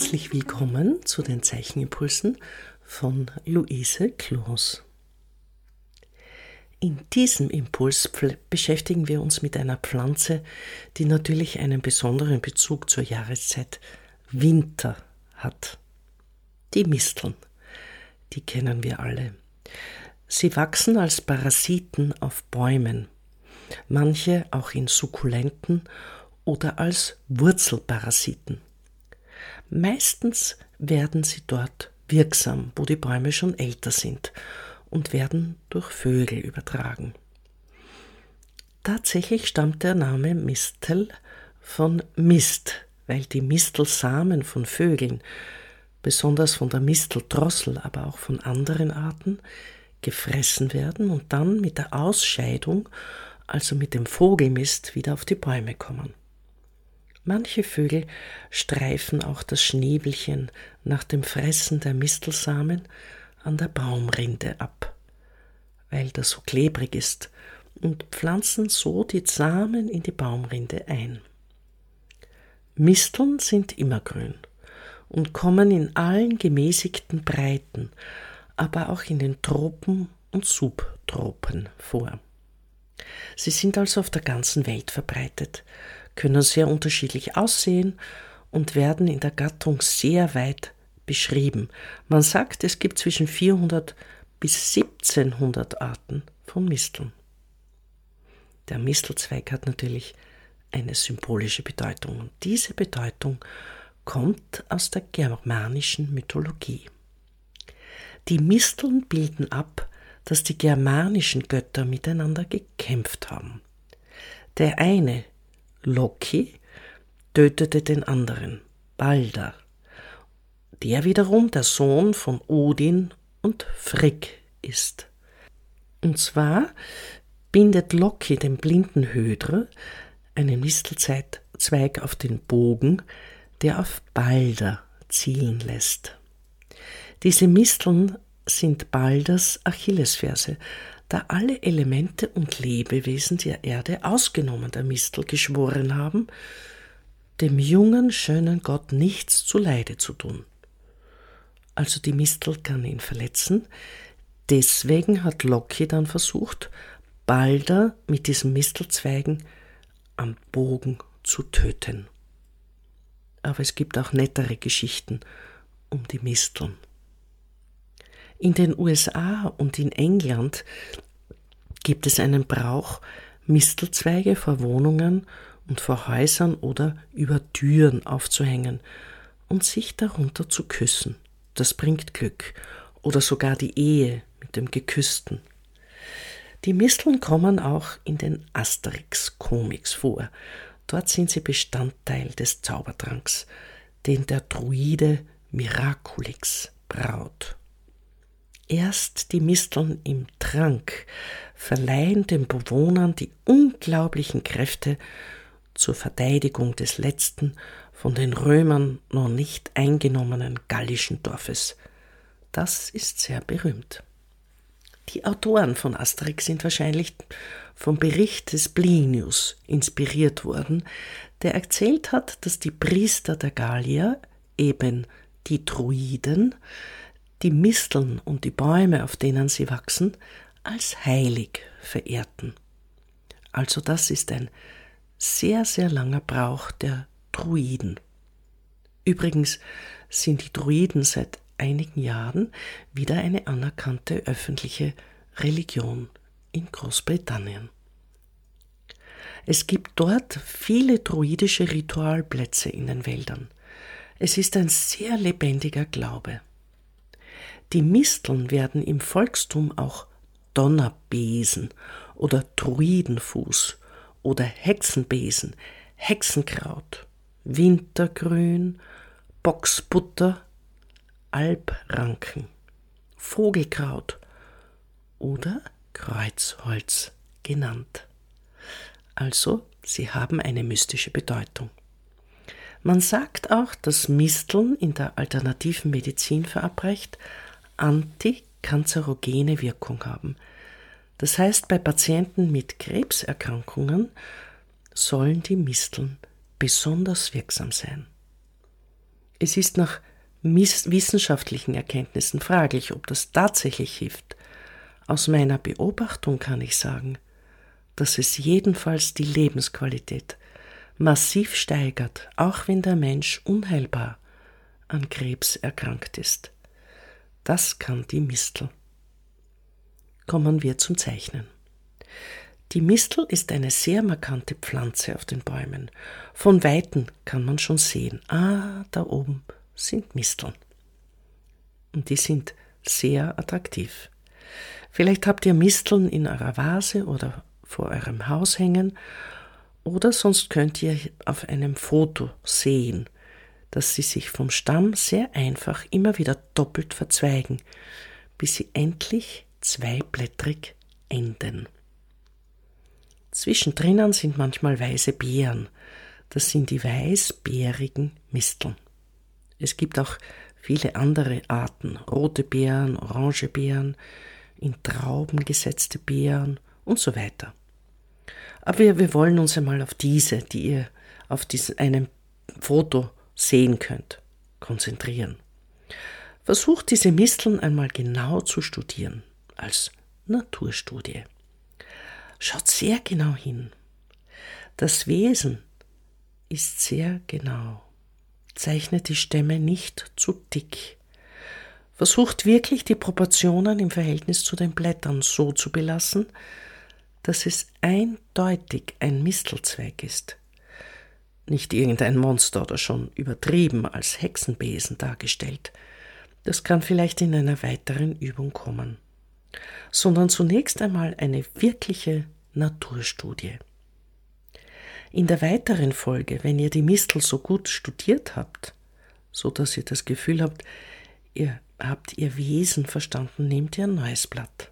Herzlich willkommen zu den Zeichenimpulsen von Luise Kloos. In diesem Impuls beschäftigen wir uns mit einer Pflanze, die natürlich einen besonderen Bezug zur Jahreszeit Winter hat. Die Misteln. Die kennen wir alle. Sie wachsen als Parasiten auf Bäumen, manche auch in Sukkulenten oder als Wurzelparasiten. Meistens werden sie dort wirksam, wo die Bäume schon älter sind und werden durch Vögel übertragen. Tatsächlich stammt der Name Mistel von Mist, weil die Mistelsamen von Vögeln, besonders von der Misteldrossel, aber auch von anderen Arten, gefressen werden und dann mit der Ausscheidung, also mit dem Vogelmist, wieder auf die Bäume kommen. Manche Vögel streifen auch das Schnäbelchen nach dem Fressen der Mistelsamen an der Baumrinde ab, weil das so klebrig ist, und pflanzen so die Samen in die Baumrinde ein. Misteln sind immergrün und kommen in allen gemäßigten Breiten, aber auch in den Tropen und Subtropen vor. Sie sind also auf der ganzen Welt verbreitet, können sehr unterschiedlich aussehen und werden in der Gattung sehr weit beschrieben. Man sagt, es gibt zwischen 400 bis 1700 Arten von Misteln. Der Mistelzweig hat natürlich eine symbolische Bedeutung und diese Bedeutung kommt aus der germanischen Mythologie. Die Misteln bilden ab, dass die germanischen Götter miteinander gekämpft haben. Der eine Loki tötete den anderen, Balder. Der wiederum der Sohn von Odin und Frigg ist. Und zwar bindet Loki dem blinden Hödra einen Mistelzweig auf den Bogen, der auf Balder zielen lässt. Diese Misteln sind Balders Achillesferse, da alle Elemente und Lebewesen der Erde, ausgenommen der Mistel, geschworen haben, dem jungen, schönen Gott nichts zuleide zu tun. Also die Mistel kann ihn verletzen, deswegen hat Loki dann versucht, Balder mit diesen Mistelzweigen am Bogen zu töten. Aber es gibt auch nettere Geschichten um die Misteln. In den USA und in England gibt es einen Brauch, Mistelzweige vor Wohnungen und vor Häusern oder über Türen aufzuhängen und sich darunter zu küssen. Das bringt Glück oder sogar die Ehe mit dem Geküssten. Die Misteln kommen auch in den Asterix-Comics vor. Dort sind sie Bestandteil des Zaubertranks, den der Druide Miraculix braut. Erst die Misteln im Trank verleihen den Bewohnern die unglaublichen Kräfte zur Verteidigung des letzten von den Römern noch nicht eingenommenen gallischen Dorfes. Das ist sehr berühmt. Die Autoren von Asterix sind wahrscheinlich vom Bericht des Plinius inspiriert worden, der erzählt hat, dass die Priester der Gallier, eben die Druiden, die Misteln und die Bäume, auf denen sie wachsen, als heilig verehrten. Also das ist ein sehr, sehr langer Brauch der Druiden. Übrigens sind die Druiden seit einigen Jahren wieder eine anerkannte öffentliche Religion in Großbritannien. Es gibt dort viele druidische Ritualplätze in den Wäldern. Es ist ein sehr lebendiger Glaube. Die Misteln werden im Volkstum auch Donnerbesen oder Druidenfuß oder Hexenbesen, Hexenkraut, Wintergrün, Boxbutter, Albranken, Vogelkraut oder Kreuzholz genannt. Also, sie haben eine mystische Bedeutung. Man sagt auch, dass Misteln in der alternativen Medizin verabreicht antikanzerogene Wirkung haben. Das heißt, bei Patienten mit Krebserkrankungen sollen die Misteln besonders wirksam sein. Es ist nach wissenschaftlichen Erkenntnissen fraglich, ob das tatsächlich hilft. Aus meiner Beobachtung kann ich sagen, dass es jedenfalls die Lebensqualität massiv steigert, auch wenn der Mensch unheilbar an Krebs erkrankt ist. Das kann die Mistel. Kommen wir zum Zeichnen. Die Mistel ist eine sehr markante Pflanze auf den Bäumen. Von weitem kann man schon sehen, ah, da oben sind Misteln. Und die sind sehr attraktiv. Vielleicht habt ihr Misteln in eurer Vase oder vor eurem Haus hängen oder sonst könnt ihr auf einem Foto sehen, dass sie sich vom Stamm sehr einfach immer wieder doppelt verzweigen, bis sie endlich zweiblättrig enden. Zwischendrin sind manchmal weiße Beeren. Das sind die weißbeerigen Misteln. Es gibt auch viele andere Arten, rote Beeren, orange Beeren, in Trauben gesetzte Beeren und so weiter. Aber wir, wir wollen uns einmal auf diese, die ihr auf diesem, einem Foto sehen könnt, konzentrieren. Versucht diese Misteln einmal genau zu studieren, als Naturstudie. Schaut sehr genau hin. Das Wesen ist sehr genau. Zeichnet die Stämme nicht zu dick. Versucht wirklich die Proportionen im Verhältnis zu den Blättern so zu belassen, dass es eindeutig ein Mistelzweig ist. Nicht irgendein Monster oder schon übertrieben als Hexenbesen dargestellt. Das kann vielleicht in einer weiteren Übung kommen sondern zunächst einmal eine wirkliche Naturstudie. In der weiteren Folge, wenn ihr die Mistel so gut studiert habt, so dass ihr das Gefühl habt, ihr habt ihr Wesen verstanden, nehmt ihr ein neues Blatt.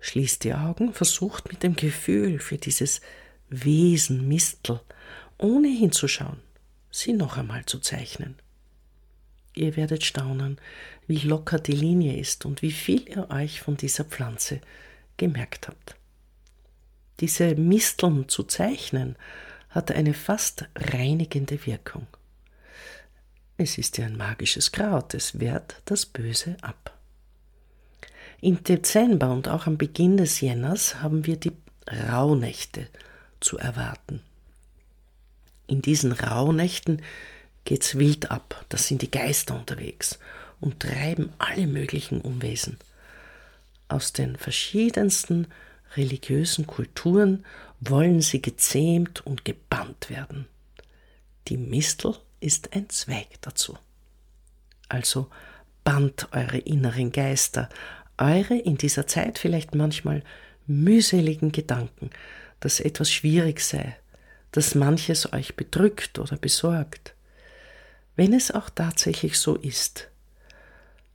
Schließt die Augen, versucht mit dem Gefühl für dieses Wesen Mistel, ohne hinzuschauen, sie noch einmal zu zeichnen. Ihr werdet staunen, wie locker die Linie ist und wie viel ihr euch von dieser Pflanze gemerkt habt. Diese Misteln zu zeichnen hat eine fast reinigende Wirkung. Es ist ja ein magisches Kraut, es wehrt das Böse ab. Im Dezember und auch am Beginn des Jänners haben wir die Rauhnächte zu erwarten. In diesen Rauhnächten geht's wild ab, da sind die Geister unterwegs und treiben alle möglichen Unwesen. Aus den verschiedensten religiösen Kulturen wollen sie gezähmt und gebannt werden. Die Mistel ist ein Zweig dazu. Also bannt eure inneren Geister, eure in dieser Zeit vielleicht manchmal mühseligen Gedanken, dass etwas schwierig sei, dass manches euch bedrückt oder besorgt. Wenn es auch tatsächlich so ist,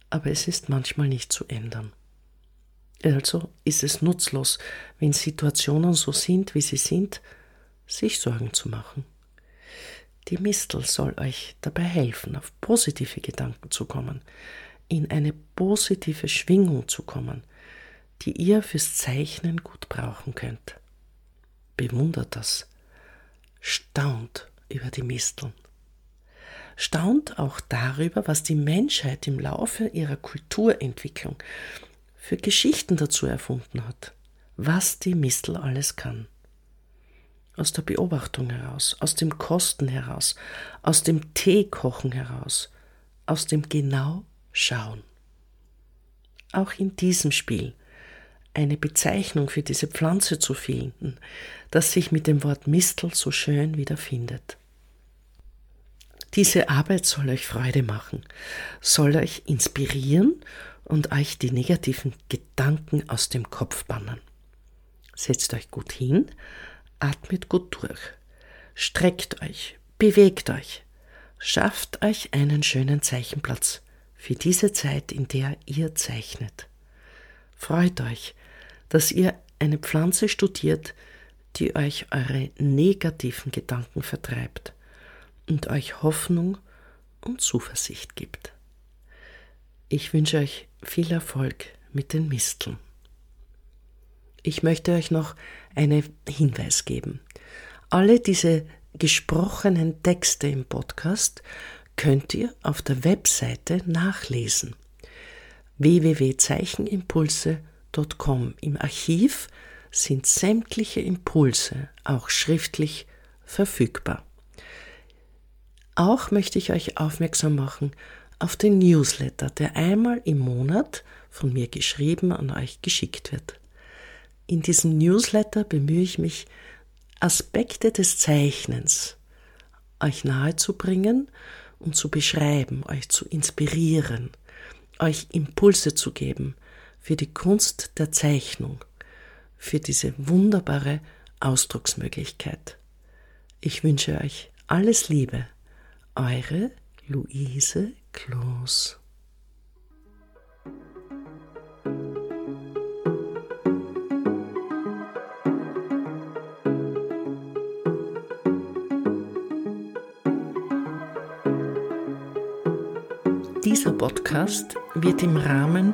aber es ist manchmal nicht zu ändern. Also ist es nutzlos, wenn Situationen so sind, wie sie sind, sich Sorgen zu machen. Die Mistel soll euch dabei helfen, auf positive Gedanken zu kommen, in eine positive Schwingung zu kommen, die ihr fürs Zeichnen gut brauchen könnt. Bewundert das, staunt über die Misteln staunt auch darüber, was die Menschheit im Laufe ihrer Kulturentwicklung für Geschichten dazu erfunden hat, was die Mistel alles kann. Aus der Beobachtung heraus, aus dem Kosten heraus, aus dem Teekochen heraus, aus dem genau Schauen. Auch in diesem Spiel eine Bezeichnung für diese Pflanze zu finden, das sich mit dem Wort Mistel so schön wiederfindet. Diese Arbeit soll euch Freude machen, soll euch inspirieren und euch die negativen Gedanken aus dem Kopf bannen. Setzt euch gut hin, atmet gut durch, streckt euch, bewegt euch, schafft euch einen schönen Zeichenplatz für diese Zeit, in der ihr zeichnet. Freut euch, dass ihr eine Pflanze studiert, die euch eure negativen Gedanken vertreibt und euch Hoffnung und Zuversicht gibt. Ich wünsche euch viel Erfolg mit den Misteln. Ich möchte euch noch einen Hinweis geben. Alle diese gesprochenen Texte im Podcast könnt ihr auf der Webseite nachlesen www.zeichenimpulse.com. Im Archiv sind sämtliche Impulse auch schriftlich verfügbar. Auch möchte ich euch aufmerksam machen auf den Newsletter, der einmal im Monat von mir geschrieben an euch geschickt wird. In diesem Newsletter bemühe ich mich, Aspekte des Zeichnens euch nahezubringen und zu beschreiben, euch zu inspirieren, euch Impulse zu geben für die Kunst der Zeichnung, für diese wunderbare Ausdrucksmöglichkeit. Ich wünsche euch alles Liebe, eure Luise Kloß. Dieser Podcast wird im Rahmen